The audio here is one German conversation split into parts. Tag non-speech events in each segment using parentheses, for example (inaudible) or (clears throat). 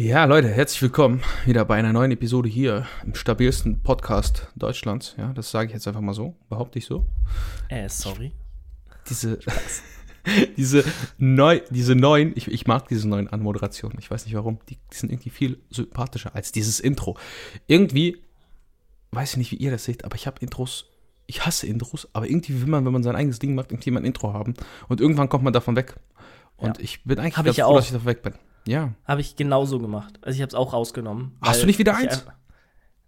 Ja, Leute, herzlich willkommen wieder bei einer neuen Episode hier im stabilsten Podcast Deutschlands. Ja, das sage ich jetzt einfach mal so, behaupte ich so. Äh, sorry. Diese, (laughs) diese, neu, diese neuen, ich, ich mag diese neuen Anmoderationen. Ich weiß nicht warum. Die, die sind irgendwie viel sympathischer als dieses Intro. Irgendwie, weiß ich nicht, wie ihr das seht, aber ich habe Intros ich hasse Intros, aber irgendwie will man, wenn man sein eigenes Ding macht, irgendwie mal ein Intro haben. Und irgendwann kommt man davon weg. Und Ja. ich bin eigentlich Hab ganz ich froh, auch. dass ich davon weg bin. Ja. Habe ich genauso gemacht. Also ich habe es auch rausgenommen. Hast du nicht wieder ich eins?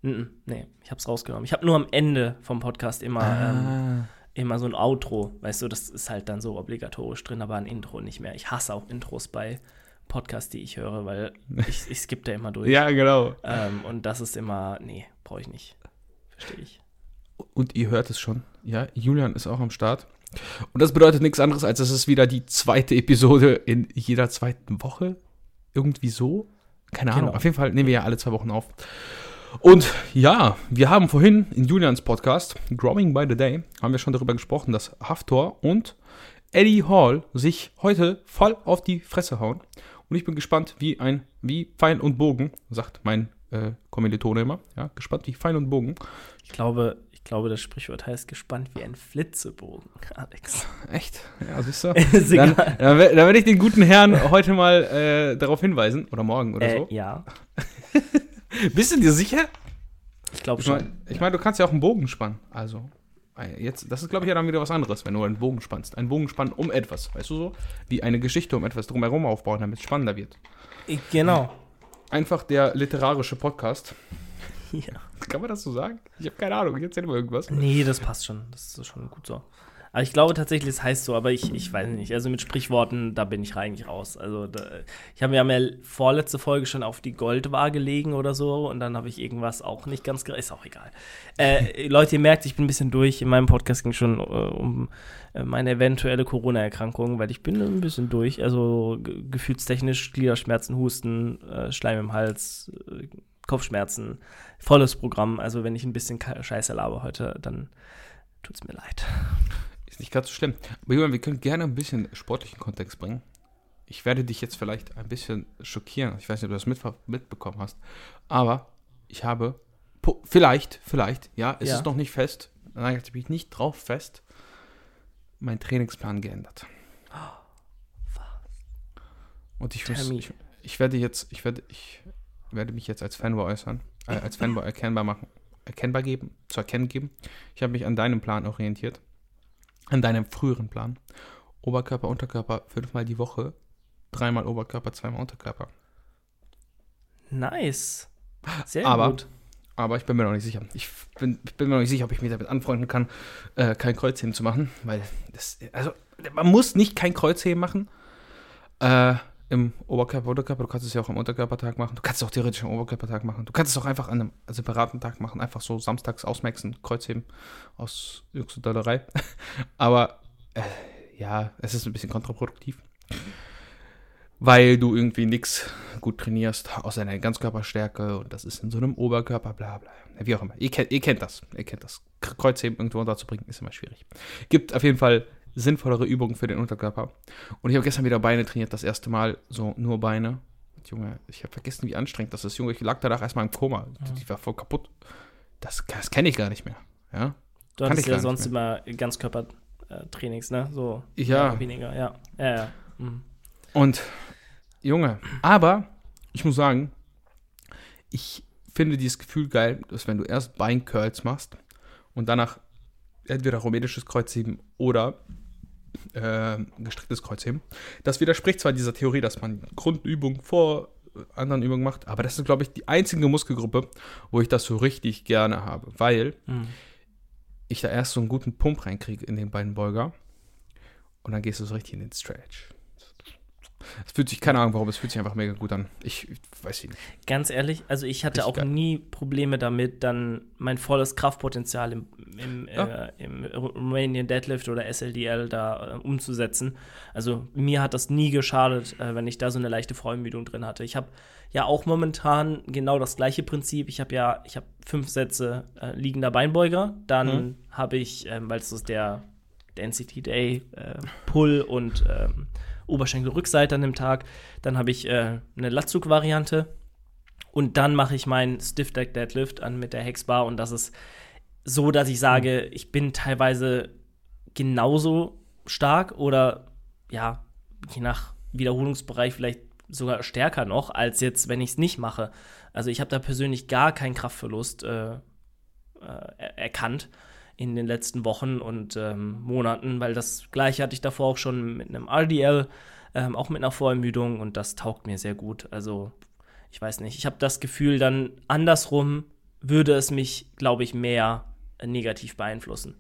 Mm, Nee, ich habe es rausgenommen. Ich habe nur am Ende vom Podcast immer, ähm, Ah. immer so ein Outro. Weißt du, das ist halt dann so obligatorisch drin, aber ein Intro nicht mehr. Ich hasse auch Intros bei Podcasts, die ich höre, weil (laughs) ich, ich skippe da immer durch. ja, genau. Ähm, und das ist immer, nee, brauche ich nicht. Verstehe ich. Und ihr hört es schon. Ja, Julian ist auch am Start. Und das bedeutet nichts anderes, als es ist wieder die zweite Episode in jeder zweiten Woche. Irgendwie so. Keine Ahnung. Genau. Auf jeden Fall nehmen wir ja alle zwei Wochen auf. Und ja, wir haben vorhin in Julians Podcast, Growing by the Day, haben wir schon darüber gesprochen, dass Haftor und Eddie Hall sich heute voll auf die Fresse hauen. Und ich bin gespannt, wie ein, wie Pfeil und Bogen, sagt mein äh, Kommilitone immer. Ja, gespannt wie Pfeil und Bogen. Ich glaube, ich glaube, das Sprichwort heißt gespannt wie ein Flitzebogen, (laughs) Alex. Echt? Ja, siehst du? (laughs) ist Dann, egal. dann, dann werde ich den guten Herrn heute mal äh, darauf hinweisen. Oder morgen oder Äh, so. ja, (laughs) Bist du dir sicher? ich glaube Ich schon. meine, ich mein, du kannst ja auch einen Bogen spannen. Also, äh, jetzt, das ist, glaube ich, ja dann wieder was anderes, wenn du einen Bogen spannst. Einen Bogen spannen um etwas, weißt du so? Wie eine Geschichte um etwas drumherum aufbauen, damit es spannender wird. Genau. Einfach der literarische Podcast. (laughs) Ja. Kann man das so sagen? Ich habe keine Ahnung. Ich erzähl mal irgendwas. Nee, das passt schon. Das ist schon gut so. Aber ich glaube tatsächlich, es heißt so, aber ich, ich weiß nicht. Also mit Sprichworten, da bin ich eigentlich raus. Also da, ich habe mir ja vorletzte Folge schon auf die Goldwaage legen oder so und dann habe ich irgendwas auch nicht ganz Ist auch egal. Äh, Leute, ihr merkt, ich bin ein bisschen durch. In meinem Podcast ging schon äh, um äh, meine eventuelle Corona-Erkrankung, weil ich bin ein bisschen durch. Also ge- gefühlstechnisch, Gliederschmerzen, Husten, äh, Schleim im Hals, Kopfschmerzen, volles Programm. Also wenn ich ein bisschen Scheiße laber heute, dann tut's mir leid. Ist nicht ganz so schlimm. Aber Julian, wir können gerne ein bisschen sportlichen Kontext bringen. Ich werde dich jetzt vielleicht ein bisschen schockieren. Ich weiß nicht, ob du das mitver- mitbekommen hast. Aber ich habe, vielleicht, vielleicht, ja, es Ja. ist noch nicht fest. Nein, ich bin nicht drauf fest. Meinen Trainingsplan geändert. Und ich, muss, ich, ich werde jetzt, ich werde, ich werde mich jetzt als Fanboy äußern, äh, als Fanboy erkennbar machen, erkennbar geben, zu erkennen geben. Ich habe mich an deinem Plan orientiert an deinem früheren Plan. Oberkörper, Unterkörper, fünfmal die Woche, dreimal Oberkörper, zweimal Unterkörper. Nice. Sehr Aber- gut. Aber ich bin mir noch nicht sicher. Ich bin, ich bin mir noch nicht sicher, ob ich mich damit anfreunden kann, äh, kein Kreuzheben zu machen, weil das, also man muss nicht kein Kreuzheben machen. Äh, Im Oberkörper, Unterkörper, du kannst es ja auch am Unterkörpertag machen. Du kannst es auch theoretisch am Oberkörpertag machen. Du kannst es auch einfach an einem separaten Tag machen. Einfach so samstags ausmaxen, Kreuzheben aus und Dollerei. (laughs) Aber äh, ja, es ist ein bisschen kontraproduktiv. Weil du irgendwie nichts gut trainierst, außer deiner Ganzkörperstärke und das ist in so einem Oberkörper, bla bla. Wie auch immer. Ihr kennt, ihr kennt das. Ihr kennt das. Kreuzheben irgendwo unterzubringen, ist immer schwierig. Gibt auf jeden Fall sinnvollere Übungen für den Unterkörper. Und ich habe gestern wieder Beine trainiert, das erste Mal so nur Beine. Junge, ich habe vergessen, wie anstrengend das ist. Junge, ich lag danach erstmal im Koma. Die war voll kaputt. Das, das kenne ich gar nicht mehr. Ja. Du hattest ich ja sonst immer Ganzkörpertrainings, ne? So. Ja. Weniger, ja. Ja, ja. Mhm. Und Junge, aber ich muss sagen, ich finde dieses Gefühl geil, dass wenn du erst Beincurls machst und danach entweder rumänisches Kreuzheben oder äh, gestrecktes Kreuzheben, das widerspricht zwar dieser Theorie, dass man Grundübungen vor anderen Übungen macht, aber das ist, glaube ich, die einzige Muskelgruppe, wo ich das so richtig gerne habe, weil Mhm. ich da erst so einen guten Pump reinkriege in den beiden Beuger und dann gehst du so richtig in den Stretch. Es fühlt sich, keine Ahnung warum, es fühlt sich einfach mega gut an. Ich, ich weiß nicht. Ganz ehrlich, also ich hatte Richtig auch geil. nie Probleme damit, dann mein volles Kraftpotenzial im, im, Ja. äh, im Romanian Deadlift oder SLDL da äh, umzusetzen. Also mir hat das nie geschadet, äh, wenn ich da so eine leichte Vorermüdung drin hatte. Ich habe ja auch momentan genau das gleiche Prinzip. Ich habe ja, ich habe fünf Sätze äh, liegender Beinbeuger, dann Mhm. habe ich, ähm, weil es ist der Density Day, äh, Pull und ähm, Oberschenkelrückseite an dem Tag. Dann habe ich äh, eine Latzug-Variante, Und dann mache ich meinen Stiff Deck Deadlift an mit der Hexbar und das ist so, dass ich sage, ich bin teilweise genauso stark oder ja, je nach Wiederholungsbereich vielleicht sogar stärker noch, als jetzt, wenn ich es nicht mache. Also ich habe da persönlich gar keinen Kraftverlust äh, äh, erkannt in den letzten Wochen und ähm, Monaten, weil das gleiche hatte ich davor auch schon mit einem RDL, ähm, auch mit einer Vorermüdung und das taugt mir sehr gut. Also ich weiß nicht, ich habe das Gefühl, dann andersrum würde es mich, glaube ich, mehr negativ beeinflussen.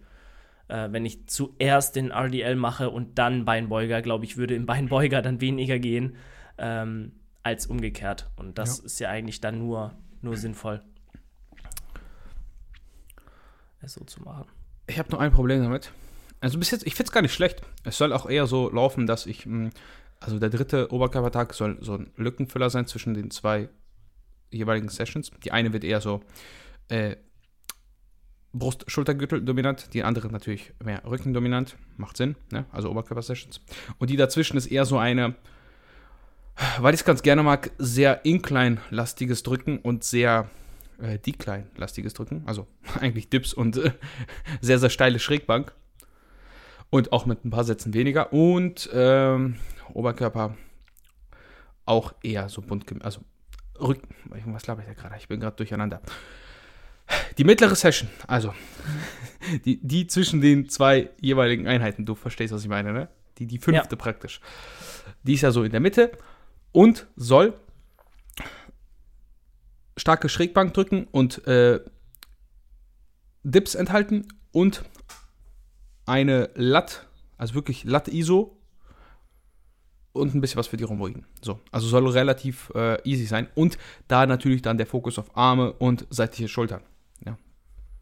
Äh, wenn ich zuerst den RDL mache und dann Beinbeuger, glaube ich, würde im Beinbeuger dann weniger gehen ähm, als umgekehrt. Und das ja. ist ja eigentlich dann nur, nur sinnvoll, es so zu machen. Ich habe nur ein Problem damit. Also bis jetzt, ich finde es gar nicht schlecht. Es soll auch eher so laufen, dass ich, hm, also der dritte Oberkörpertag soll so ein Lückenfüller sein zwischen den zwei jeweiligen Sessions. Die eine wird eher so äh, Brust-Schultergürtel dominant, die andere natürlich mehr Rücken dominant. Macht Sinn, ne? also Oberkörper-Sessions. Und die dazwischen ist eher so eine, weil ich es ganz gerne mag, sehr Incline-lastiges Drücken und sehr äh, Decline-lastiges Drücken. Also (laughs) eigentlich Dips und äh, sehr, sehr steile Schrägbank. Und auch mit ein paar Sätzen weniger. Und ähm, Oberkörper auch eher so bunt, also Rücken. Was glaube ich da gerade? Ich bin gerade durcheinander. Die mittlere Session, also die, die zwischen den zwei jeweiligen Einheiten, du verstehst, was ich meine, ne? Die, die fünfte ja. praktisch. Die ist ja so in der Mitte und soll starke Schrägbank drücken und äh, Dips enthalten und eine Lat, also wirklich Lat-ISO und ein bisschen was für die Rhomboiden. So, also soll relativ äh, easy sein und da natürlich dann der Fokus auf Arme und seitliche Schultern.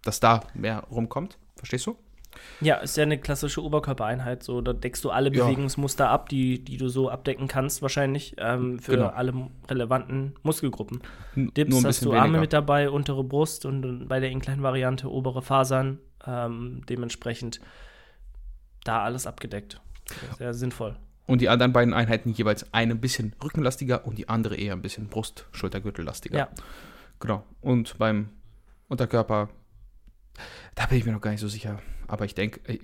Dass da mehr rumkommt. Verstehst du? Ja, ist ja eine klassische Oberkörpereinheit. So, da deckst du alle Bewegungsmuster ja. ab, die, die du so abdecken kannst, wahrscheinlich, ähm, für genau. alle relevanten Muskelgruppen. Dips hast du Arme weniger. mit dabei, untere Brust und bei der Incline-Variante obere Fasern. Ähm, dementsprechend da alles abgedeckt. Sehr sinnvoll. Und die anderen beiden Einheiten jeweils eine ein bisschen rückenlastiger und die andere eher ein bisschen Brust-Schultergürtellastiger. Ja. Genau. Und beim Unterkörper, da bin ich mir noch gar nicht so sicher aber ich denke, äh,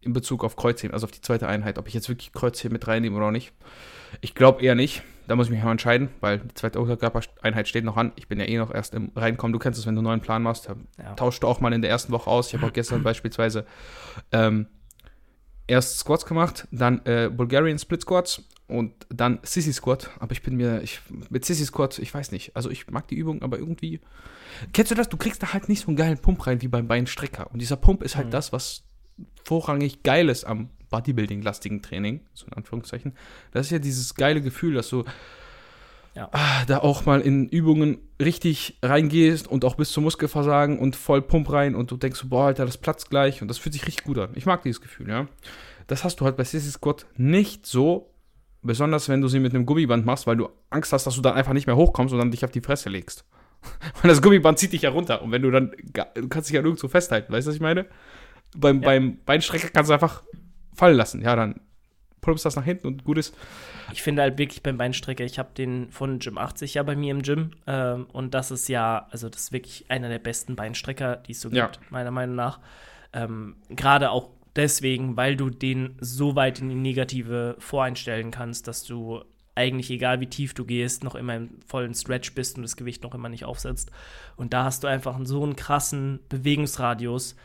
in Bezug auf Kreuzheben, also auf die zweite Einheit, ob ich jetzt wirklich Kreuzheben mit reinnehme oder nicht. Ich glaube eher nicht. Da muss ich mich mal entscheiden, weil die zweite Unterkörpereinheit steht noch an. Ich bin ja eh noch erst im Reinkommen. Du kennst es, wenn du einen neuen Plan machst. Ja. Tauschst du auch mal in der ersten Woche aus. Ich habe auch gestern (clears throat) beispielsweise ähm, erst Squats gemacht, dann äh, Bulgarian Split Squats und dann Sissy Squat. Aber ich bin mir, ich, mit Sissy Squat, ich weiß nicht. Also ich mag die Übung, aber irgendwie Kennst du das? Du kriegst da halt nicht so einen geilen Pump rein wie beim Beinstrecker. Und dieser Pump ist halt mhm. das, was vorrangig geil ist am Bodybuilding-lastigen Training, so in Anführungszeichen. Das ist ja dieses geile Gefühl, dass du ja. ah, da auch mal in Übungen richtig reingehst und auch bis zum Muskelversagen und voll Pump rein und du denkst, boah, Alter, das platzt gleich und das fühlt sich richtig gut an. Ich mag dieses Gefühl, ja. Das hast du halt bei Sissy Squat nicht so, besonders wenn du sie mit einem Gummiband machst, weil du Angst hast, dass du dann einfach nicht mehr hochkommst und dann dich auf die Fresse legst. (laughs) Und das Gummiband zieht dich ja runter. Und wenn du dann, du kannst dich ja nirgendwo festhalten, weißt du, was ich meine? Beim, ja. beim Beinstrecker kannst du einfach fallen lassen. Ja, dann plumpst das nach hinten und gut ist. Ich finde halt wirklich beim Beinstrecker, ich habe den von Gym 80 ja bei mir im Gym. Ähm, und das ist ja, also das ist wirklich einer der besten Beinstrecker, die es so ja. gibt, meiner Meinung nach. Ähm, Gerade auch deswegen, weil du den so weit in die Negative voreinstellen kannst, dass du eigentlich egal wie tief du gehst, noch immer im vollen Stretch bist und das Gewicht noch immer nicht aufsetzt. Und da hast du einfach so einen krassen Bewegungsradius.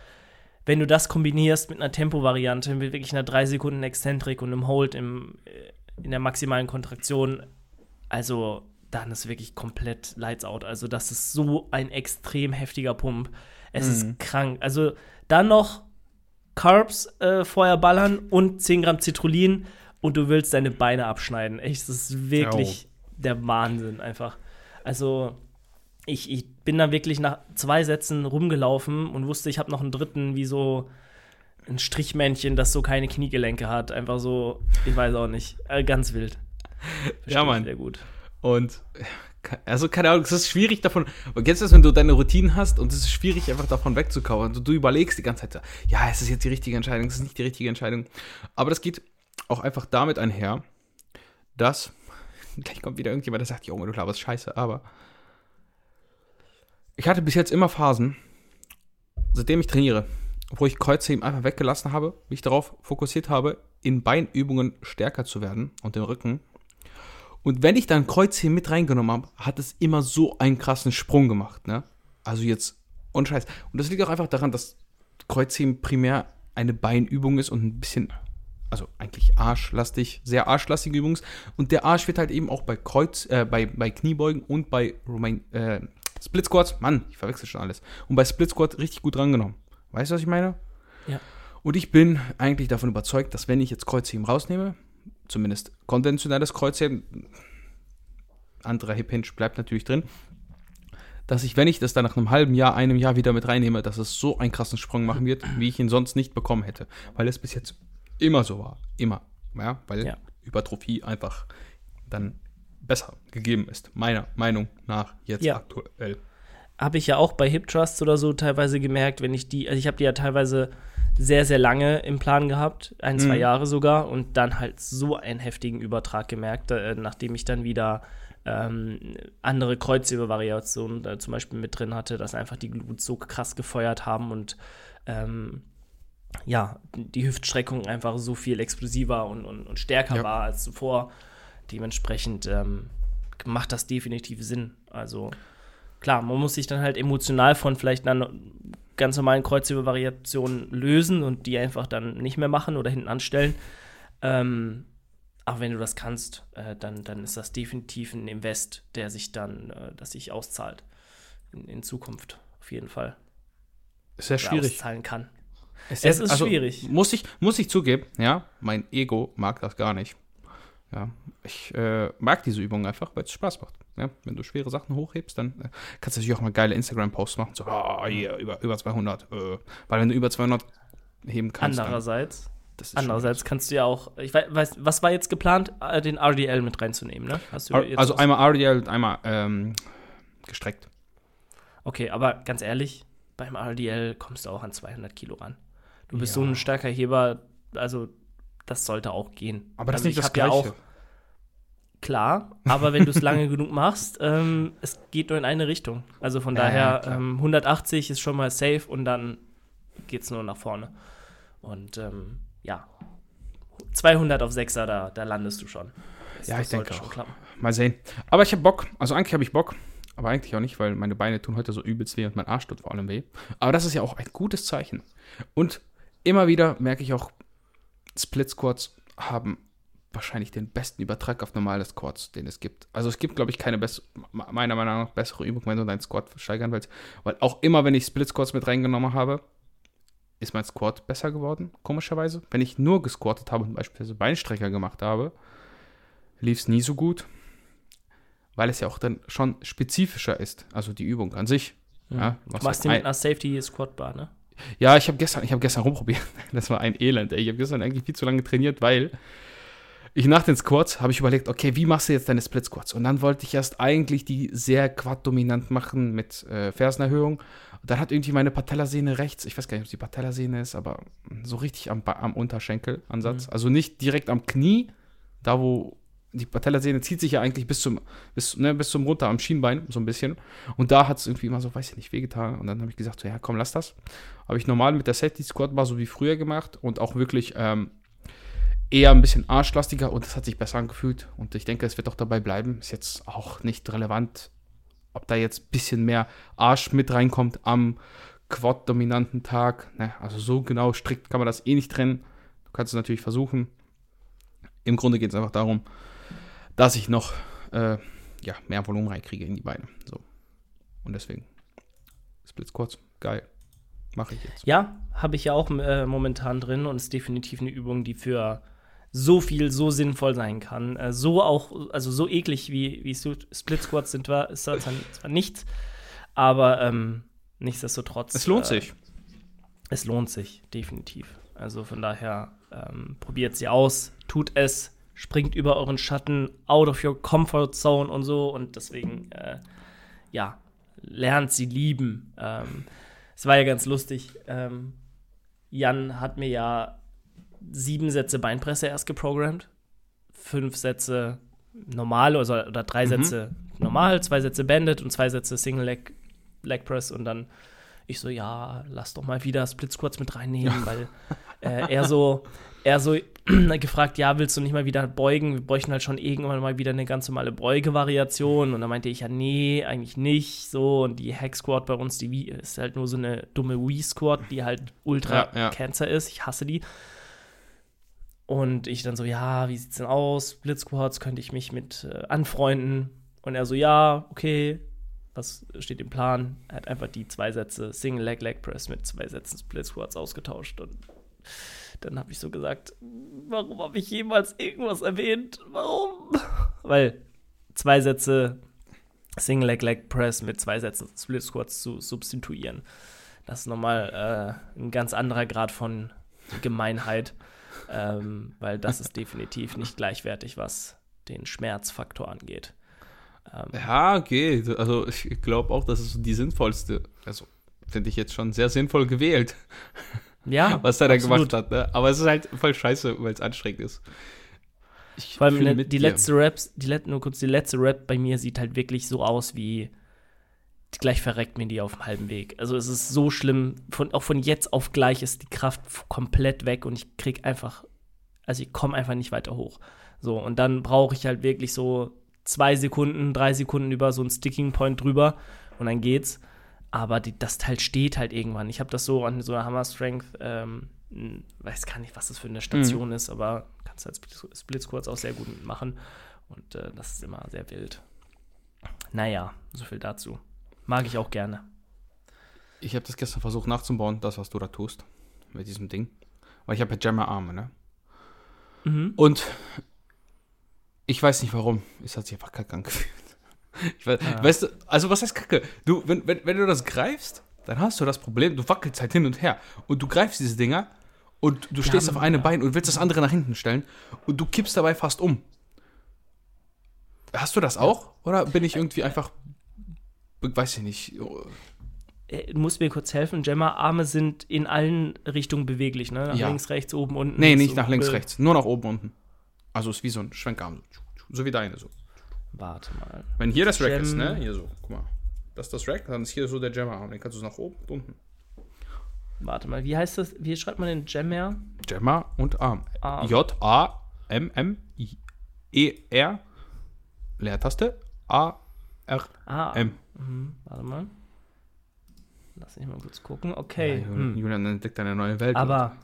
Wenn du das kombinierst mit einer Tempo-Variante, mit wirklich einer 3 Sekunden Exzentrik und einem Hold im, äh, in der maximalen Kontraktion, also dann ist wirklich komplett Lights out. Also das ist so ein extrem heftiger Pump. Es mhm. ist krank. Also dann noch Carbs äh, vorher ballern und 10 Gramm Citrullin und du willst deine Beine abschneiden. Echt, das ist wirklich oh. der Wahnsinn einfach. Also, ich, ich bin da wirklich nach zwei Sätzen rumgelaufen und wusste, ich habe noch einen dritten, wie so ein Strichmännchen, das so keine Kniegelenke hat. Einfach so, ich weiß auch nicht. Äh, ganz wild. Verstehe ja, Mann. Sehr gut. Und also keine Ahnung, es ist schwierig davon. Kennst du das, wenn du deine Routinen hast und es ist schwierig, einfach davon wegzukommen. Und du überlegst die ganze Zeit, ja, es ist jetzt die richtige Entscheidung, es ist nicht die richtige Entscheidung. Aber das geht auch einfach damit einher, dass, (laughs) gleich kommt wieder irgendjemand, der sagt, Junge, du laberst scheiße, aber ich hatte bis jetzt immer Phasen, seitdem ich trainiere, wo ich Kreuzheben einfach weggelassen habe, mich darauf fokussiert habe, in Beinübungen stärker zu werden und den Rücken. Und wenn ich dann Kreuzheben mit reingenommen habe, hat es immer so einen krassen Sprung gemacht. Ne? Also jetzt, und Scheiß. Und das liegt auch einfach daran, dass Kreuzheben primär eine Beinübung ist und ein bisschen, also eigentlich arschlastig, sehr arschlastige Übung ist. Und der Arsch wird halt eben auch bei Kreuz, äh, bei, bei Kniebeugen und bei Romain, äh, Split Squats, Mann, ich verwechsel schon alles. Und bei Split Squat richtig gut rangenommen. Weißt du, was ich meine? Ja. Und ich bin eigentlich davon überzeugt, dass wenn ich jetzt Kreuzheben rausnehme, zumindest konventionelles Kreuzheben, anderer Hip Hinge bleibt natürlich drin, dass ich, wenn ich das dann nach einem halben Jahr, einem Jahr wieder mit reinnehme, dass es so einen krassen Sprung machen wird, wie ich ihn sonst nicht bekommen hätte. Weil es bis jetzt immer so war. Immer. Ja, weil Ja. Hypertrophie einfach dann besser gegeben ist. Meiner Meinung nach jetzt Ja. aktuell. Habe ich ja auch bei Hip Trusts oder so teilweise gemerkt, wenn ich die, also ich habe die ja teilweise sehr, sehr lange im Plan gehabt, ein, zwei Mhm. Jahre sogar, und dann halt so einen heftigen Übertrag gemerkt, äh, nachdem ich dann wieder ähm, andere Kreuzhebevariationen äh, zum Beispiel mit drin hatte, dass einfach die Glutes so krass gefeuert haben und ähm, ja, die Hüftstreckung einfach so viel explosiver und, und, und stärker Ja. war als zuvor. Dementsprechend ähm, macht das definitiv Sinn. Also klar, man muss sich dann halt emotional von vielleicht einer ganz normalen Kreuzhebevariation lösen und die einfach dann nicht mehr machen oder hinten anstellen. Ähm, aber wenn du das kannst, äh, dann, dann ist das definitiv ein Invest, der sich dann, äh, das sich auszahlt in, in Zukunft auf jeden Fall. Ist sehr schwierig. auszahlen kann. Es Es ist schwierig. Muss ich, muss ich zugeben, ja, mein Ego mag das gar nicht. Ja, ich äh, mag diese Übung einfach, weil es Spaß macht. Ja, wenn du schwere Sachen hochhebst, dann äh, kannst du natürlich auch mal geile Instagram-Posts machen. So, ah, hier, über, über 200. Äh, weil wenn du über 200 heben kannst, Andererseits, das ist schon- andererseits kannst du ja auch, ich weiß, was war jetzt geplant, äh, den RDL mit reinzunehmen, ne? Also einmal RDL und einmal ähm, gestreckt. Okay, aber ganz ehrlich, beim RDL kommst du auch an 200 Kilo ran. Du bist Ja. so ein starker Heber, also das sollte auch gehen. Aber das also ist nicht das hab ja Gleiche. auch klar, aber wenn du es (laughs) lange genug machst, ähm, es geht nur in eine Richtung. Also von Ja, ja, daher, klar. ähm, 180 ist schon mal safe und dann geht es nur nach vorne. Und ähm, ja, 200 auf 6er, da, da landest du schon. Das, Ja, ich denke auch. klappen. Mal sehen. Aber ich habe Bock. Also eigentlich habe ich Bock. Aber eigentlich auch nicht, weil meine Beine tun heute so übelst weh und mein Arsch tut vor allem weh. Aber das ist ja auch ein gutes Zeichen. Und immer wieder merke ich auch, Split Squats haben wahrscheinlich den besten Übertrag auf normale Squats, den es gibt. Also es gibt, glaube ich, keine meiner Meinung nach bessere Übung, wenn du deinen Squat steigern willst. Weil auch immer, wenn ich Split Squats mit reingenommen habe, ist mein Squat besser geworden, komischerweise. Wenn ich nur gesquattet habe und beispielsweise Beinstrecker gemacht habe, lief es nie so gut, weil es ja auch dann schon spezifischer ist, also die Übung an sich. Ja, Du was machst halt die mit ein- einer Safety Squat Bar, ne? Ja, ich habe gestern, ich habe gestern rumprobiert. (laughs) Das war ein Elend. Ey. Ich habe gestern eigentlich viel zu lange trainiert, weil ich nach den Squats habe ich überlegt, okay, wie machst du jetzt deine Split Squats? Und dann wollte ich erst eigentlich die sehr quad-dominant machen mit äh, Fersenerhöhung. Und dann hat irgendwie meine Patellasehne rechts, ich weiß gar nicht, ob es die Patellasehne ist, aber so richtig am, am Unterschenkelansatz. Also nicht direkt am Knie, da wo die Patellasehne zieht sich ja eigentlich bis zum, bis, ne, bis zum runter am Schienbein, so ein bisschen. Und da hat es irgendwie immer so, weiß ich nicht, wehgetan. Und dann habe ich gesagt, so, ja, komm, lass das. Habe ich normal mit der Safety Squat Bar so wie früher gemacht und auch wirklich ähm, eher ein bisschen arschlastiger und das hat sich besser angefühlt. Und ich denke, es wird auch dabei bleiben. Ist jetzt auch nicht relevant, ob da jetzt ein bisschen mehr Arsch mit reinkommt am Quad-dominanten Tag. Ne, also so genau strikt kann man das eh nicht trennen. Du kannst es natürlich versuchen. Im Grunde geht es einfach darum, dass ich noch äh, ja, mehr Volumen reinkriege in die Beine. So. Und deswegen Split Squats, geil. Mache ich jetzt. Ja, habe ich ja auch äh, momentan drin und ist definitiv eine Übung, die für so viel so sinnvoll sein kann. Äh, so auch, also so eklig wie, wie Split Squats sind, war, ist zwar nichts, aber ähm, nichtsdestotrotz. Es lohnt äh, sich. Es lohnt sich, definitiv. Also von daher, ähm, probiert sie aus, tut es, springt über euren Schatten, out of your comfort zone und so. Und deswegen, äh, ja, lernt sie lieben. Ähm, es war ja ganz lustig. Ähm, Jan hat mir ja sieben Sätze Beinpresse erst geprogrammt, fünf Sätze normal also, oder drei Mhm. Sätze normal, zwei Sätze Banded und zwei Sätze Single Leg Leg Press und dann ich so, ja, lass doch mal wieder Split Squats mit reinnehmen, weil äh, er so, er so (clears throat) gefragt, ja, willst du nicht mal wieder beugen? Wir bräuchten halt schon irgendwann mal wieder eine ganz normale Beugevariation. Und dann meinte ich, ja, nee, eigentlich nicht. So, und die Hack Squat bei uns, die ist halt nur so eine dumme Wii Squat, die halt ultra ja, ja. Cancer ist. Ich hasse die. Und ich dann so, ja, wie sieht's denn aus? Split Squats, könnte ich mich mit äh, anfreunden? Und er so, ja, okay, was steht im Plan? Er hat einfach die zwei Sätze Single Leg Leg Press mit zwei Sätzen Split Squats ausgetauscht und dann habe ich so gesagt, warum habe ich jemals irgendwas erwähnt? Warum? Weil zwei Sätze Single Leg Leg Press mit zwei Sätzen Split Squats zu substituieren, das ist nochmal äh, ein ganz anderer Grad von Gemeinheit, ähm, weil das ist definitiv nicht gleichwertig, was den Schmerzfaktor angeht. Ähm, ja, okay. Also ich glaube auch, das ist die sinnvollste. Also finde ich jetzt schon sehr sinnvoll gewählt. Ja. was er da gemacht hat. Ne? Aber es ist halt voll scheiße, weil es anstrengend ist. Ich Vor allem ne, die letzte Raps, die let, nur kurz, die letzte Rap bei mir sieht halt wirklich so aus wie gleich verreckt mir die auf dem halben Weg. Also es ist so schlimm. Von, auch von jetzt auf gleich ist die Kraft komplett weg und ich krieg einfach, also ich komme einfach nicht weiter hoch. So, und dann brauche ich halt wirklich so zwei Sekunden, drei Sekunden über so einen Sticking Point drüber und dann geht's. Aber die, das Teil steht halt irgendwann. Ich habe das so an so einer Hammer Strength, ähm, weiß gar nicht, was das für eine Station mhm. ist, aber kannst halt Split Squats auch sehr gut machen. Und äh, das ist immer sehr wild. Naja, so viel dazu. Mag ich auch gerne. Ich habe das gestern versucht nachzubauen, das, was du da tust, mit diesem Ding. Weil ich habe ja Jammer-Arme, ne? Mhm. Und ich weiß nicht warum. Es hat sich einfach kacke angefühlt. Ich weiß, ja. Weißt du, also was heißt kacke? Du, wenn, wenn, wenn du das greifst, dann hast du das Problem, du wackelst halt hin und her. Und du greifst diese Dinger und du stehst ja, auf einem ja. Bein und willst das andere nach hinten stellen und du kippst dabei fast um. Hast du das auch? Oder bin ich irgendwie einfach, weiß ich nicht. Äh, du musst mir kurz helfen, Gemma-Arme sind in allen Richtungen beweglich, ne? Nach ja. links, rechts, oben, unten. Nee, nicht so nach links, rechts. Nur nach oben, unten. Also ist wie so ein Schwenkarm. So wie deine so. Warte mal. Wenn hier das Rack Gem ist, ne? Hier so, guck mal. Das ist das Rack, dann ist hier so der Jammer-Arm. Den kannst du nach oben und unten. Warte mal, wie heißt das? Wie schreibt man den Jammer? Jammer und Arm. Arm. J-A-M-M-E-R. Leertaste. A-R-M. Ah, mhm. Warte mal. Lass mich mal kurz gucken. Okay. Ja, hm. Julian entdeckt eine neue Welt. Aber,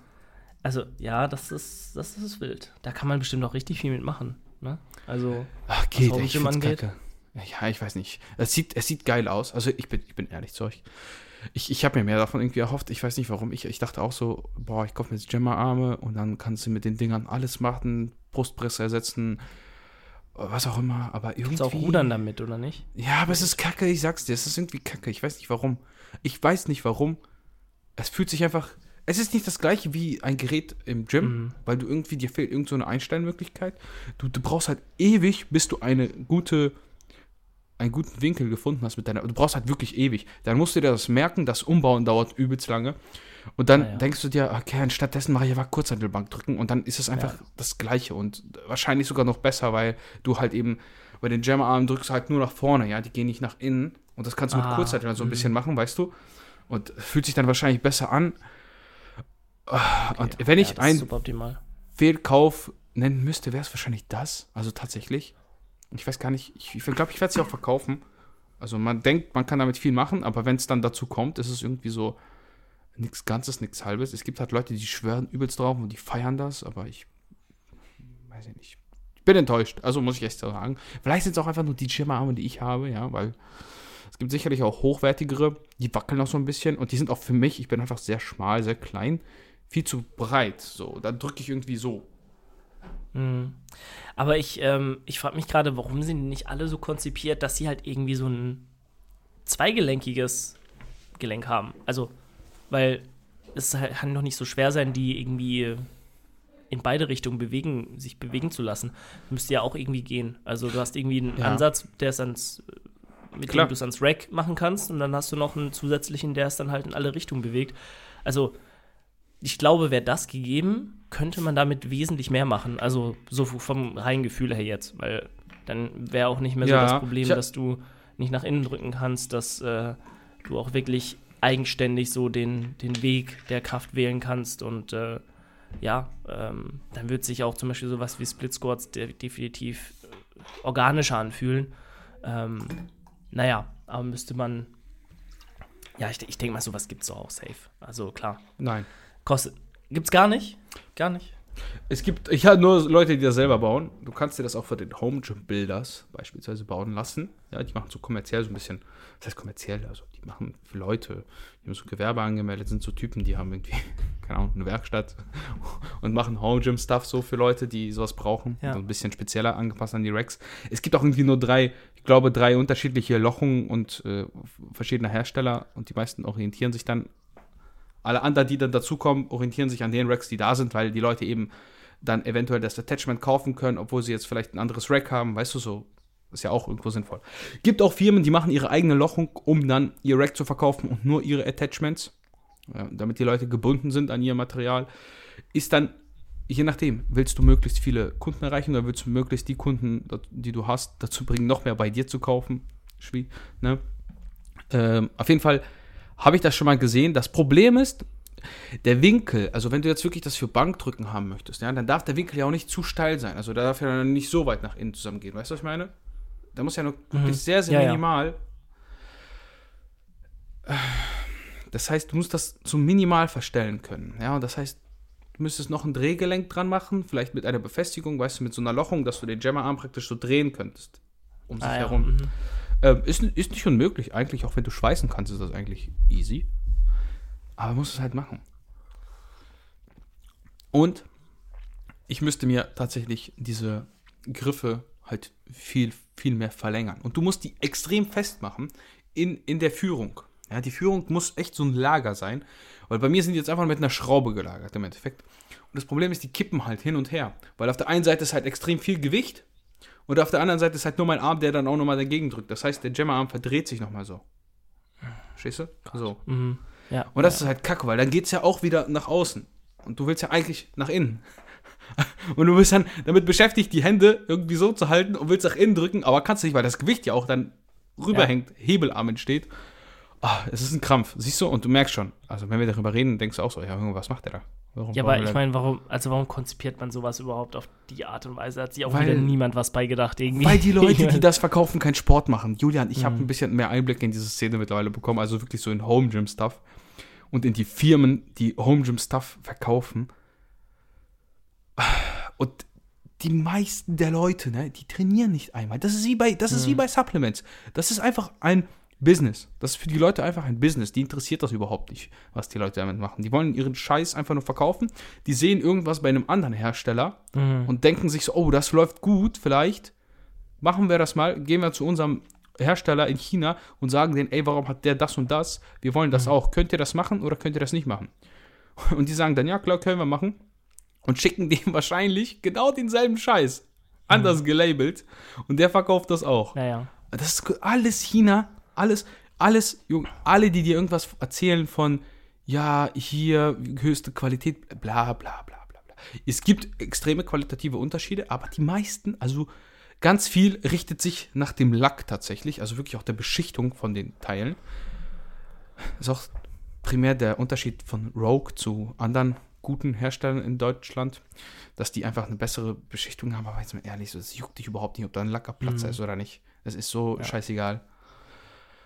also, ja, das ist, das ist wild. Da kann man bestimmt auch richtig viel mitmachen. Ne? Also, Ach, geht, was ich angeht. Kacke. Ja, ich weiß nicht. Es sieht, es sieht geil aus. Also, ich bin, ich bin ehrlich zu euch. Ich, ich habe mir mehr davon irgendwie erhofft. Ich weiß nicht warum. Ich, ich dachte auch so, boah, ich kaufe mir jetzt Gemma-Arme und dann kannst du mit den Dingern alles machen, Brustpresse ersetzen, was auch immer. Aber irgendwie. Kannst auch rudern damit, oder nicht? Ja, aber es ist kacke, ich sag's dir. Es ist irgendwie kacke. Ich weiß nicht warum. Ich weiß nicht warum. Es fühlt sich einfach es ist nicht das gleiche wie ein Gerät im Gym, mhm. weil du irgendwie, dir fehlt irgend so eine Einstellmöglichkeit. Du, du brauchst halt ewig, bis du eine gute, einen guten Winkel gefunden hast mit deiner. Du brauchst halt wirklich ewig. Dann musst du dir das merken, das Umbauen dauert übelst lange. Und dann ja, ja. denkst du dir, okay, stattdessen mache ich einfach Kurzhantelbank drücken und dann ist es einfach ja. das Gleiche und wahrscheinlich sogar noch besser, weil du halt eben bei den Jammerarmen drückst halt nur nach vorne, ja, die gehen nicht nach innen und das kannst du ah, mit Kurzhanteln so ein mhm. bisschen machen, weißt du? Und fühlt sich dann wahrscheinlich besser an. Okay. Und wenn ich ja, einen Fehlkauf nennen müsste, wäre es wahrscheinlich das. Also tatsächlich. Ich weiß gar nicht, ich, ich glaube, ich werde sie auch verkaufen. Also man denkt, man kann damit viel machen, aber wenn es dann dazu kommt, ist es irgendwie so nichts Ganzes, nichts Halbes. Es gibt halt Leute, die schwören übelst drauf und die feiern das, aber ich weiß ich nicht. Ich bin enttäuscht, also muss ich echt sagen. Vielleicht sind es auch einfach nur die Schimmerarme, die ich habe, ja, weil es gibt sicherlich auch hochwertigere, die wackeln auch so ein bisschen und die sind auch für mich, ich bin einfach sehr schmal, sehr klein viel zu breit. So, dann drücke ich irgendwie so. Mhm. Aber ich, ähm, ich frage mich gerade, warum sind die nicht alle so konzipiert, dass sie halt irgendwie so ein zweigelenkiges Gelenk haben? Also, weil es halt, kann doch nicht so schwer sein, die irgendwie in beide Richtungen bewegen, sich bewegen zu lassen. Müsste ja auch irgendwie gehen. Also du hast irgendwie einen ja. Ansatz, der ist ans, mit Klar. dem du es ans Rack machen kannst und dann hast du noch einen zusätzlichen, der es dann halt in alle Richtungen bewegt. Also ich glaube, wäre das gegeben, könnte man damit wesentlich mehr machen. Also so vom reinen Gefühl her jetzt, weil dann wäre auch nicht mehr so ja, das Problem, dass du nicht nach innen drücken kannst, dass äh, du auch wirklich eigenständig so den, den Weg der Kraft wählen kannst und äh, ja, ähm, dann wird sich auch zum Beispiel sowas wie Split Squats de definitiv äh, organischer anfühlen. Ähm, naja, aber müsste man. Ja, ich, ich denke mal, sowas gibt es auch safe. Also klar. Nein. Kostet. Gibt's gar nicht? Gar nicht. Es gibt, ich habe nur Leute, die das selber bauen. Du kannst dir das auch für den Home Gym Builders beispielsweise bauen lassen. Ja, die machen so kommerziell so ein bisschen, das heißt kommerziell, also die machen für Leute, die haben so Gewerbe angemeldet, sind so Typen, die haben irgendwie, (laughs) keine Ahnung, eine Werkstatt (laughs) und machen Home Gym Stuff so für Leute, die sowas brauchen. Ja. So ein bisschen spezieller angepasst an die Racks. Es gibt auch irgendwie nur drei, ich glaube, drei unterschiedliche Lochungen und äh, verschiedener Hersteller und die meisten orientieren sich dann alle anderen, die dann dazukommen, orientieren sich an den Racks, die da sind, weil die Leute eben dann eventuell das Attachment kaufen können, obwohl sie jetzt vielleicht ein anderes Rack haben. Weißt du, so ist ja auch irgendwo sinnvoll. Gibt auch Firmen, die machen ihre eigene Lochung, um dann ihr Rack zu verkaufen und nur ihre Attachments, damit die Leute gebunden sind an ihr Material. Ist dann, je nachdem, willst du möglichst viele Kunden erreichen oder willst du möglichst die Kunden, die du hast, dazu bringen, noch mehr bei dir zu kaufen? Schwie, ne? ähm, auf jeden Fall habe ich das schon mal gesehen. Das Problem ist, der Winkel, also wenn du jetzt wirklich das für Bankdrücken haben möchtest, ja, dann darf der Winkel ja auch nicht zu steil sein. Also da darf ja dann nicht so weit nach innen zusammengehen. Weißt du, was ich meine? Da muss ja nur wirklich sehr, sehr Ja, ja. minimal. Das heißt, du musst das so minimal verstellen können. Ja, und das heißt, du müsstest noch ein Drehgelenk dran machen, vielleicht mit einer Befestigung, weißt du, mit so einer Lochung, dass du den Jammerarm praktisch so drehen könntest. Um sich Ah, ja. herum. mhm. Ähm, ist, ist nicht unmöglich, eigentlich, auch wenn du schweißen kannst, ist das eigentlich easy. Aber man muss es halt machen. Und ich müsste mir tatsächlich diese Griffe halt viel, viel mehr verlängern. Und du musst die extrem festmachen in, in der Führung. Ja, die Führung muss echt so ein Lager sein, weil bei mir sind die jetzt einfach mit einer Schraube gelagert im Endeffekt. Und das Problem ist, die kippen halt hin und her, weil auf der einen Seite ist halt extrem viel Gewicht und auf der anderen Seite ist halt nur mein Arm, der dann auch nochmal dagegen drückt. Das heißt, der Jammerarm verdreht sich nochmal so. Verstehst du? So. Mhm. Ja. Und das ja. ist halt kacke, weil dann geht es ja auch wieder nach außen. Und du willst ja eigentlich nach innen. (laughs) Und du bist dann damit beschäftigt, die Hände irgendwie so zu halten und willst nach innen drücken, aber kannst nicht, weil das Gewicht ja auch dann rüberhängt, Hebelarm entsteht. Ah, es ist ein Krampf, siehst du? Und du merkst schon, also wenn wir darüber reden, denkst du auch so, ja, Junge, was macht der da? Warum, Ja, aber ich meine, warum, also warum konzipiert man sowas überhaupt auf die Art und Weise? Hat sich auch Weil- wieder niemand was beigedacht irgendwie. Weil die Leute, die (laughs) das verkaufen, keinen Sport machen. Julian, ich Mhm. habe ein bisschen mehr Einblick in diese Szene mittlerweile bekommen, also wirklich so in Home Gym Stuff und in die Firmen, die Home Gym Stuff verkaufen. Und die meisten der Leute, ne, die trainieren nicht einmal. Das ist wie bei, das ist wie bei Supplements. Das ist einfach ein Business. Das ist für die Leute einfach ein Business. Die interessiert das überhaupt nicht, was die Leute damit machen. Die wollen ihren Scheiß einfach nur verkaufen. Die sehen irgendwas bei einem anderen Hersteller Mhm. und denken sich so, oh, das läuft gut, vielleicht machen wir das mal, gehen wir zu unserem Hersteller in China und sagen denen, ey, warum hat der das und das? Wir wollen das auch. Könnt ihr das machen oder könnt ihr das nicht machen? (laughs) Und die sagen dann, ja, klar, können wir machen. Und schicken dem (laughs) wahrscheinlich genau denselben Scheiß. Anders gelabelt. Und der verkauft das auch. Naja. Das ist alles China, alles, alles, Junge, alle, die dir irgendwas erzählen von, ja, hier höchste Qualität, bla bla bla bla bla. Es gibt extreme qualitative Unterschiede, aber die meisten, also ganz viel richtet sich nach dem Lack tatsächlich, also wirklich auch der Beschichtung von den Teilen. Das ist auch primär der Unterschied von Rogue zu anderen guten Herstellern in Deutschland, dass die einfach eine bessere Beschichtung haben, aber jetzt mal ehrlich, so, das juckt dich überhaupt nicht, ob da ein Lackerplatz Mhm. ist oder nicht. Das ist so Ja. scheißegal.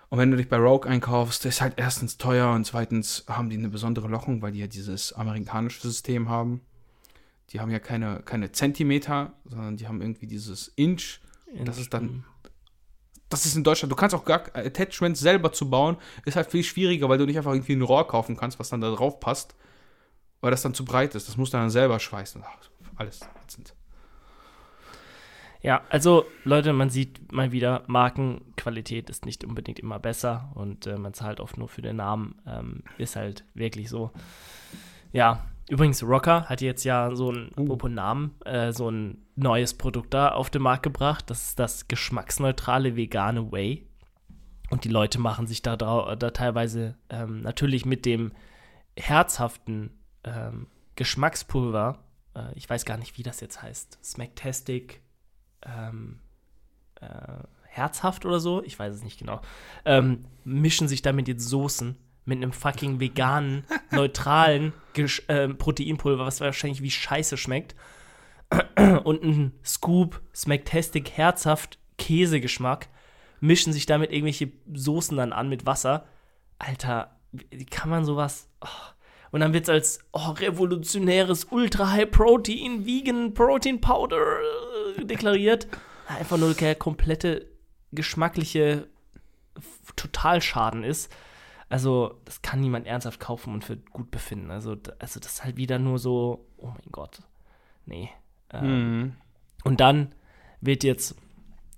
Und wenn du dich bei Rogue einkaufst, ist halt erstens teuer und zweitens haben die eine besondere Lochung, weil die ja dieses amerikanische System haben. Die haben ja keine, keine Zentimeter, sondern die haben irgendwie dieses Inch. Das ist dann- Das ist in Deutschland, du kannst auch gar Attachments selber zu bauen, ist halt viel schwieriger, weil du nicht einfach irgendwie ein Rohr kaufen kannst, was dann da drauf passt, weil das dann zu breit ist. Das musst du dann selber schweißen. Alles ätzend. Ja, also Leute, man sieht mal wieder, Markenqualität ist nicht unbedingt immer besser und äh, man zahlt oft nur für den Namen. Ähm, ist halt wirklich so. Ja, übrigens, Rocker hat jetzt ja so ein, Uh. apropos Namen, äh, so ein neues Produkt da auf den Markt gebracht. Das ist das geschmacksneutrale vegane Whey. Und die Leute machen sich da, da teilweise ähm, natürlich mit dem herzhaften ähm, Geschmackspulver, äh, ich weiß gar nicht, wie das jetzt heißt, Smacktastic, ähm, äh, herzhaft oder so, ich weiß es nicht genau, ähm, mischen sich damit jetzt Soßen mit einem fucking veganen, (laughs) neutralen Gesch äh, Proteinpulver, was wahrscheinlich wie Scheiße schmeckt. Und ein Scoop Smacktastic herzhaft Käsegeschmack, mischen sich damit irgendwelche Soßen dann an mit Wasser. Alter, wie kann man sowas. Oh. Und dann wird es als oh, revolutionäres Ultra High Protein Vegan Protein Powder (laughs) deklariert. Einfach nur der komplette geschmackliche Totalschaden ist. Also, das kann niemand ernsthaft kaufen und für gut befinden. Also, also das ist halt wieder nur so, oh mein Gott. Nee. Ähm, mhm. Und dann wird jetzt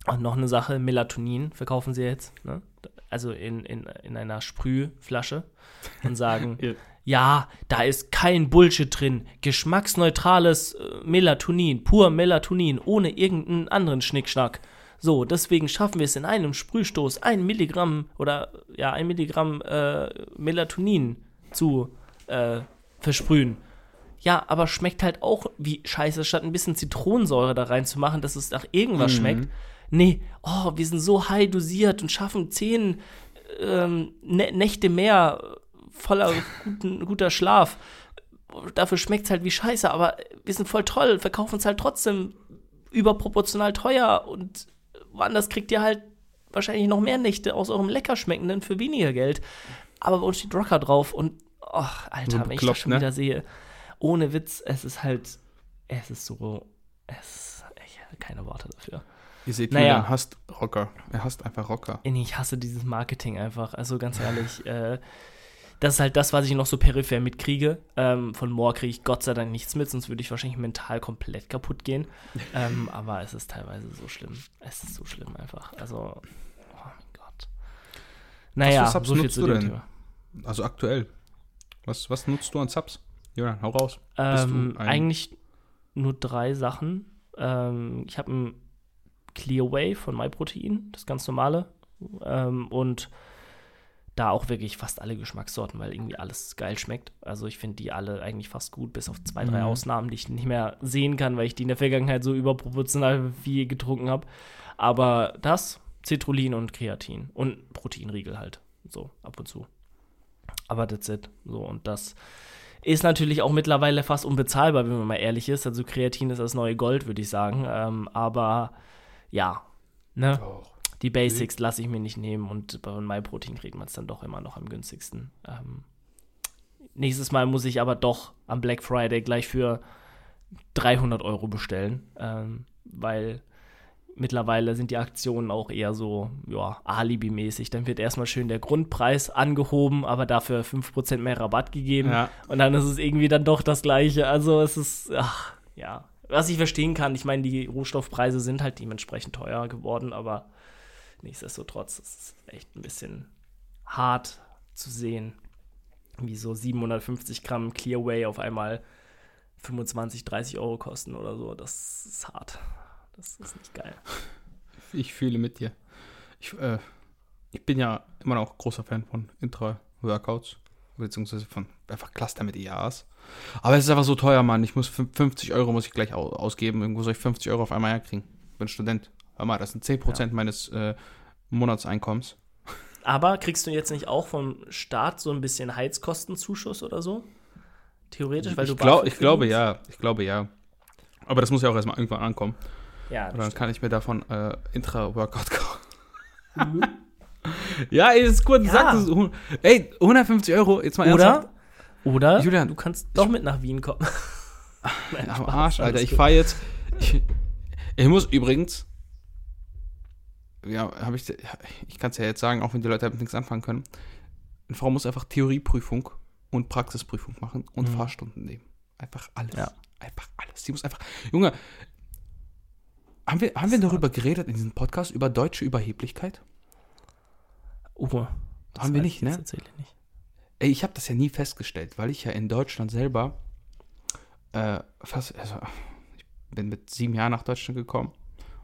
auch noch eine Sache, Melatonin verkaufen sie jetzt, ne? also in, in, in einer Sprühflasche und sagen, (laughs) ja. da ist kein Bullshit drin, geschmacksneutrales äh, Melatonin, pur Melatonin, ohne irgendeinen anderen Schnickschnack. So, deswegen schaffen wir es in einem Sprühstoß, ein Milligramm oder ja, ein Milligramm äh, Melatonin zu äh, versprühen. Ja, aber schmeckt halt auch wie Scheiße, statt ein bisschen Zitronensäure da reinzumachen, dass es nach irgendwas mhm. schmeckt. Nee, oh, wir sind so high dosiert und schaffen zehn ähm, Nächte mehr voller guten, guter Schlaf. Dafür schmeckt es halt wie Scheiße, aber wir sind voll toll, verkaufen es halt trotzdem überproportional teuer und woanders kriegt ihr halt wahrscheinlich noch mehr Nächte aus eurem Leckerschmeckenden für weniger Geld. Aber bei uns steht Rocker drauf und, ach, Alter, so wenn ich das schon ne? wieder sehe, ohne Witz, es ist halt, es ist so, es ich habe keine Worte dafür. Ihr seht, naja. Julian hasst Rocker. Er hasst einfach Rocker. Ich hasse dieses Marketing einfach. Also ganz ehrlich, äh, das ist halt das, was ich noch so peripher mitkriege. Ähm, von Moore kriege ich Gott sei Dank nichts mit, sonst würde ich wahrscheinlich mental komplett kaputt gehen. (laughs) ähm, aber es ist teilweise so schlimm. Es ist so schlimm einfach. Also, oh mein Gott. Naja, was, so viel zu dem Thema. Also aktuell. Was, was nutzt du an Subs? Julian, hau raus. Ähm, eigentlich nur drei Sachen. Ähm, ich habe ein Clearway von MyProtein, das ganz normale. Ähm, und da auch wirklich fast alle Geschmackssorten, weil irgendwie alles geil schmeckt. Also ich finde die alle eigentlich fast gut, bis auf zwei, drei mhm. Ausnahmen, die ich nicht mehr sehen kann, weil ich die in der Vergangenheit so überproportional viel getrunken habe. Aber das, Citrullin und Kreatin und Proteinriegel halt. So, ab und zu. Aber that's it. So, und das ist natürlich auch mittlerweile fast unbezahlbar, wenn man mal ehrlich ist. Also Kreatin ist das neue Gold, würde ich sagen. Ähm, aber ja, ne? Doch. Die Basics mhm. lasse ich mir nicht nehmen und bei MyProtein kriegt man es dann doch immer noch am günstigsten. Ähm, nächstes Mal muss ich aber doch am Black Friday gleich für 300 Euro bestellen, ähm, weil mittlerweile sind die Aktionen auch eher so, ja, Alibi-mäßig. Dann wird erstmal schön der Grundpreis angehoben, aber dafür 5% mehr Rabatt gegeben. Ja. Und dann ist es irgendwie dann doch das Gleiche. Also es ist, ach, ja. Was ich verstehen kann, ich meine, die Rohstoffpreise sind halt dementsprechend teuer geworden, aber nichtsdestotrotz ist es echt ein bisschen hart zu sehen, wie so 750 Gramm Clearway auf einmal 25, 30 Euro kosten oder so. Das ist hart. Das ist nicht geil. (laughs) Ich fühle mit dir. Ich, äh, ich bin ja immer noch großer Fan von Intra-Workouts, beziehungsweise von einfach Cluster mit IAs. Aber es ist einfach so teuer, Mann. Ich muss 50 Euro muss ich gleich ausgeben. Irgendwo soll ich 50 Euro auf einmal herkriegen. Bin Student. Hör mal, das sind 10% ja. meines äh, Monatseinkommens. Aber kriegst du jetzt nicht auch vom Staat so ein bisschen Heizkostenzuschuss oder so? Theoretisch, weil ich du glaub, Ich glaube ja, ich glaube ja. Aber das muss ja auch erstmal irgendwann ankommen. Ja. Dann kann ich mir davon äh, Intra-Workout kaufen. Mhm. (laughs) ja, ey, das ist gut. Ja. Sag das, ey, 150 Euro, jetzt mal Oder, ernsthaft. oder Julian, du kannst doch mit nach Wien kommen. (laughs) Nein, am Arsch, Alter. Ich fahre jetzt. Ich, ich muss übrigens. Ja, habe ich. Ich kann es ja jetzt sagen, auch wenn die Leute damit nichts anfangen können. Eine Frau muss einfach Theorieprüfung und Praxisprüfung machen und mhm. Fahrstunden nehmen. Einfach alles. Ja. Einfach alles. Sie muss einfach. Junge, haben wir, haben wir darüber geredet in diesem Podcast, über deutsche Überheblichkeit? Oh, haben wir nicht, ne? Tatsächlich nicht. Ey, ich habe das ja nie festgestellt, weil ich ja in Deutschland selber äh, fast, also ich bin mit sieben Jahren nach Deutschland gekommen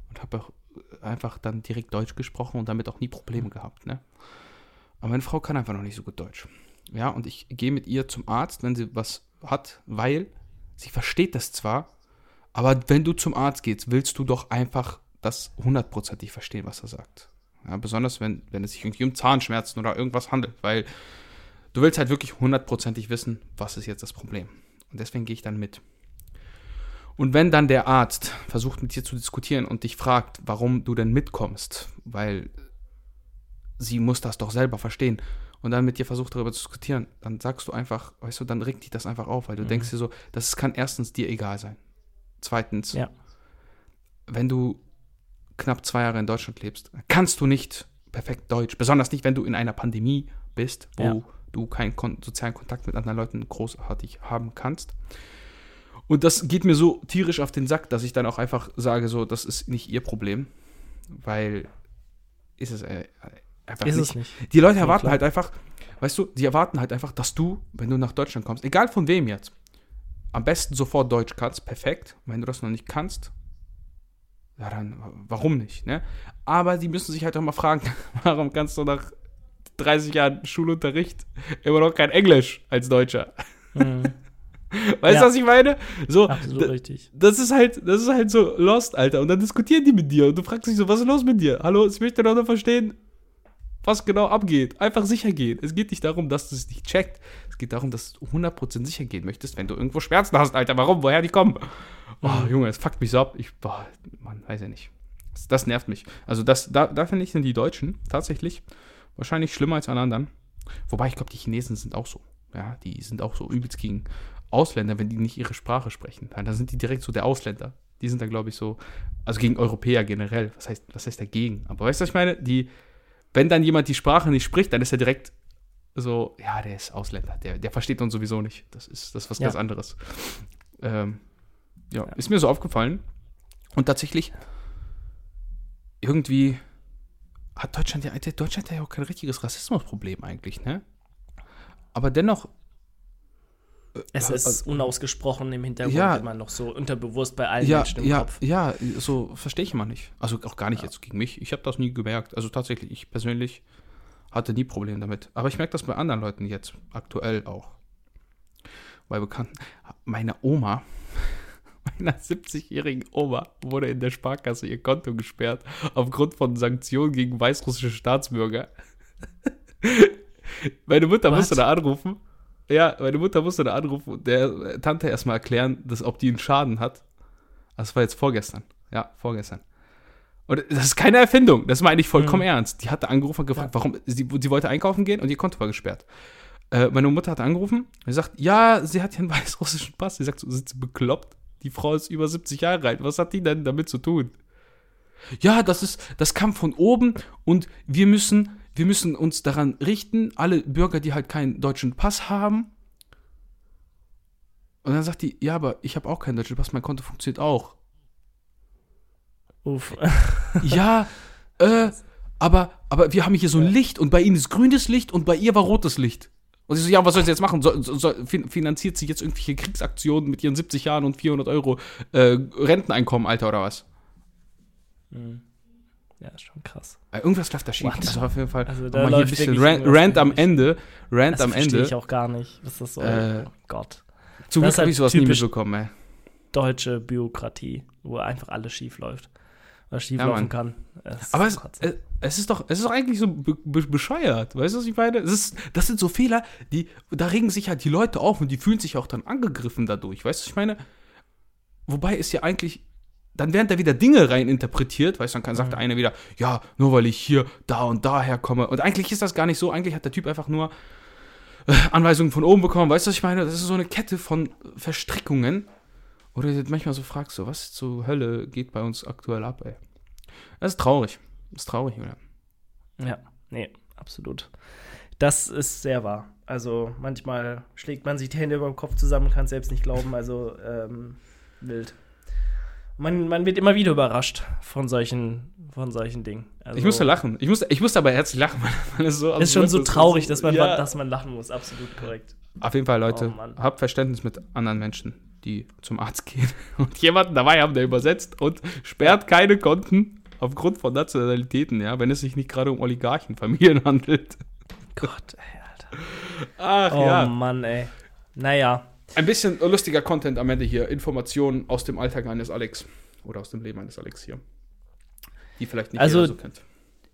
und habe auch einfach dann direkt Deutsch gesprochen und damit auch nie Probleme gehabt, ne? Aber meine Frau kann einfach noch nicht so gut Deutsch. Ja, und ich gehe mit ihr zum Arzt, wenn sie was hat, weil sie versteht das zwar, aber wenn du zum Arzt gehst, willst du doch einfach das hundertprozentig verstehen, was er sagt. Ja, besonders wenn, wenn es sich irgendwie um Zahnschmerzen oder irgendwas handelt, weil du willst halt wirklich hundertprozentig wissen, was ist jetzt das Problem. Und deswegen gehe ich dann mit. Und wenn dann der Arzt versucht mit dir zu diskutieren und dich fragt, warum du denn mitkommst, weil sie muss das doch selber verstehen und dann mit dir versucht darüber zu diskutieren, dann sagst du einfach, weißt du, dann regt dich das einfach auf, weil du Mhm. denkst dir so, das kann erstens dir egal sein. Zweitens, Ja. wenn du knapp zwei Jahre in Deutschland lebst, kannst du nicht perfekt Deutsch. Besonders nicht, wenn du in einer Pandemie bist, wo Ja. du keinen kon sozialen Kontakt mit anderen Leuten großartig haben kannst. Und das geht mir so tierisch auf den Sack, dass ich dann auch einfach sage, so, das ist nicht ihr Problem, weil ist es äh, einfach Ist nicht. es nicht. Die Leute erwarten halt einfach, weißt du, die erwarten halt einfach, dass du, wenn du nach Deutschland kommst, egal von wem jetzt, am besten sofort Deutsch kannst, perfekt. Wenn du das noch nicht kannst, ja dann, warum nicht, ne? Aber die müssen sich halt auch mal fragen, (laughs) warum kannst du nach 30 Jahren Schulunterricht immer noch kein Englisch als Deutscher? Mhm. (laughs) (laughs) Weißt du, Ja. was ich meine? So, Absolut richtig. das ist halt, das ist halt so lost, Alter. Und dann diskutieren die mit dir und du fragst dich so, was ist los mit dir? Hallo, ich möchte doch nur verstehen, was genau abgeht. Einfach sicher gehen. Es geht nicht darum, dass du es nicht checkt. Es geht darum, dass du 100% sicher gehen möchtest, wenn du irgendwo Schmerzen hast, Alter. Warum? Woher die kommen? Oh, Mhm. Junge, das fuckt mich so ab. Ich, boah, Mann, weiß ja nicht. Das, das nervt mich. Also das, da, da finde ich, sind die Deutschen tatsächlich wahrscheinlich schlimmer als alle anderen. Wobei, ich glaube, die Chinesen sind auch so. Ja, die sind auch so übelst gegen Ausländer, wenn die nicht ihre Sprache sprechen. Dann sind die direkt so der Ausländer. Die sind da, glaube ich, so, also gegen Europäer generell. Was heißt, was heißt dagegen? Aber weißt du, was ich meine? Die, wenn dann jemand die Sprache nicht spricht, dann ist er direkt so, ja, der ist Ausländer, der, der versteht uns sowieso nicht. Das ist, das ist was Ja. ganz anderes. Ähm, ja, Ja. ist mir so aufgefallen. Und tatsächlich, irgendwie hat Deutschland ja, Deutschland hat ja auch kein richtiges Rassismusproblem eigentlich, ne? Aber dennoch Es Ja, ist also- unausgesprochen im Hintergrund Ja. immer noch so unterbewusst bei allen ja, Menschen im ja, Kopf. ja, so verstehe ich immer nicht. Also auch gar nicht jetzt gegen mich. Ich habe das nie gemerkt. Also tatsächlich, ich persönlich hatte nie Probleme damit. Aber ich merke das bei anderen Leuten jetzt aktuell auch. Bei Bekannten. Meine Oma, (laughs) meiner 70-jährigen Oma, wurde in der Sparkasse ihr Konto gesperrt aufgrund von Sanktionen gegen weißrussische Staatsbürger. (laughs) Meine Mutter What? musste da anrufen. Ja, meine Mutter musste da anrufen und der Tante erstmal erklären, dass, ob die einen Schaden hat. Das war jetzt vorgestern. Ja, vorgestern. Und das ist keine Erfindung. Das meine ich vollkommen Mhm. ernst. Die hatte angerufen und gefragt, warum. Sie, sie wollte einkaufen gehen und ihr Konto war gesperrt. Äh, meine Mutter hat angerufen und sagt, ja, sie hat ja einen (laughs) weißrussischen Pass. Sie sagt so, sind sie bekloppt? Die Frau ist über 70 Jahre alt. Was hat die denn damit zu tun? Ja, das ist, das kam von oben und wir müssen, wir müssen uns daran richten, alle Bürger, die halt keinen deutschen Pass haben. Und dann sagt die, ja, aber ich habe auch keinen deutschen Pass, mein Konto funktioniert auch. Uff. (laughs) Ja, äh, aber, aber wir haben hier so ein. Licht und bei ihnen ist grünes Licht und bei ihr war rotes Licht. Und sie so, ja, was soll sie jetzt machen? So, so, so, fin- finanziert sie jetzt irgendwelche Kriegsaktionen mit ihren 70 Jahren und 400 Euro äh, Renteneinkommen, Alter, oder was? Mhm. Ja, ist schon krass. Äh, irgendwas läuft da schief. What? Also auf jeden Fall. Also Also da mal hier ein bisschen Rant, Rant am. Ende. Rant Das am verstehe Ende. ich auch gar nicht. Was das soll. Äh, oh Gott. Zum Das Glück ist habe ich sowas nie mitbekommen, ey. Deutsche Bürokratie, wo einfach alles schief läuft. Was schief Ja, laufen kann. Es ist Aber es, äh, es ist doch, es ist doch eigentlich so be be bescheuert. Weißt du, was ich meine? Es ist, das sind so Fehler, die, da regen sich halt die Leute auf und die fühlen sich auch dann angegriffen dadurch. Weißt du, was ich meine? Wobei es ja eigentlich, dann werden da wieder Dinge rein interpretiert, weißt du, dann kann, sagt Mhm. der eine wieder, ja, nur weil ich hier, da und da herkomme. Und eigentlich ist das gar nicht so. Eigentlich hat der Typ einfach nur äh, Anweisungen von oben bekommen. Weißt du, was ich meine? Das ist so eine Kette von Verstrickungen. Oder du manchmal so fragst, so, was zur Hölle geht bei uns aktuell ab, ey? Das ist traurig. Das ist traurig, oder? Ja, nee, absolut. Das ist sehr wahr. Also manchmal schlägt man sich die Hände über den Kopf zusammen, kann es selbst nicht glauben. Also ähm, wild. Man, man wird immer wieder überrascht von solchen, von solchen Dingen. Also, Ich musste lachen. Ich musste, ich musste aber herzlich lachen, (laughs) weil es so Ist schon so traurig, dass man, ja. dass man lachen muss. Absolut korrekt. Auf jeden Fall, Leute, Oh, habt Verständnis mit anderen Menschen, die zum Arzt gehen (laughs) und jemanden dabei haben, der übersetzt und sperrt keine Konten aufgrund von Nationalitäten, ja, wenn es sich nicht gerade um Oligarchenfamilien (laughs) handelt. Gott, ey, Alter. Ach Oh ja. Mann, ey. Naja, Ein bisschen lustiger Content am Ende hier. Informationen aus dem Alltag eines Alex. Oder aus dem Leben eines Alex hier. die vielleicht nicht Also- jeder so kennt.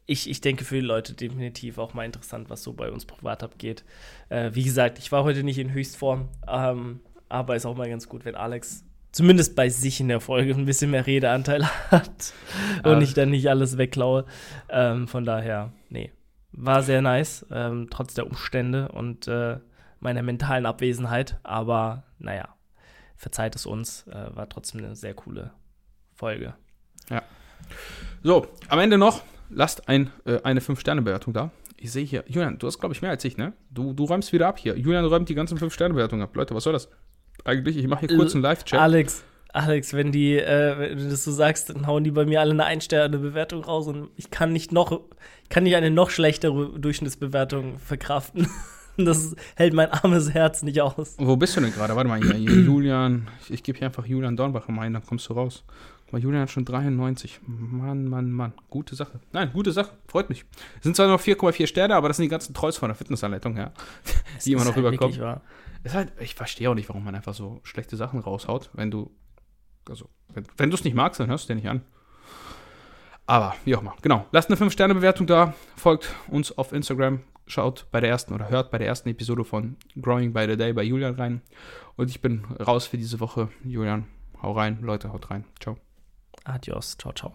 ich, ich denke für die Leute definitiv auch mal interessant, was so bei uns privat abgeht. Äh, wie gesagt, ich war heute nicht in Höchstform, ähm, aber ist auch mal ganz gut, wenn Alex zumindest bei sich in der Folge ein bisschen mehr Redeanteil (laughs) hat und Ah. ich dann nicht alles wegklaue. Ähm, von daher, nee, war sehr nice, ähm, trotz der Umstände und äh, meiner mentalen Abwesenheit. Aber naja, verzeiht es uns, äh, war trotzdem eine sehr coole Folge. So, am Ende noch, lasst ein, äh, eine 5-Sterne-Bewertung da. Ich sehe hier, Julian, du hast, glaube ich, mehr als ich, ne? Du, du räumst wieder ab hier. Julian räumt die ganzen 5-Sterne-Bewertungen ab. Leute, was soll das? Eigentlich, ich mache hier kurz einen Live-Chat. Alex, Alex, wenn die, äh, wenn du das so sagst, dann hauen die bei mir alle eine Ein-Sterne-Bewertung raus und ich kann nicht noch, ich kann nicht eine noch schlechtere Durchschnittsbewertung verkraften. (laughs) (laughs) Das hält mein armes Herz nicht aus. Wo bist du denn gerade? Warte mal hier. hier (clears throat) Julian, ich, ich gebe hier einfach Julian Dornbach ein, dann kommst du raus. Aber Julian hat schon 93. Mann, Mann, Mann. Gute Sache. Nein, gute Sache. Freut mich. Es sind zwar noch 4,4 Sterne, aber das sind die ganzen Trolls von der Fitnessanleitung her. Die immer noch halt rüberkommen. halt, ich verstehe auch nicht, warum man einfach so schlechte Sachen raushaut, wenn du, also, wenn, wenn du es nicht magst, dann hörst du dir nicht an. Aber, wie auch immer, genau. Lasst eine 5-Sterne-Bewertung da, folgt uns auf Instagram, schaut bei der ersten oder hört bei der ersten Episode von Growing by the Day bei Julian rein. Und ich bin raus für diese Woche. Julian, hau rein, Leute, haut rein. Ciao. Adios, ciao, ciao.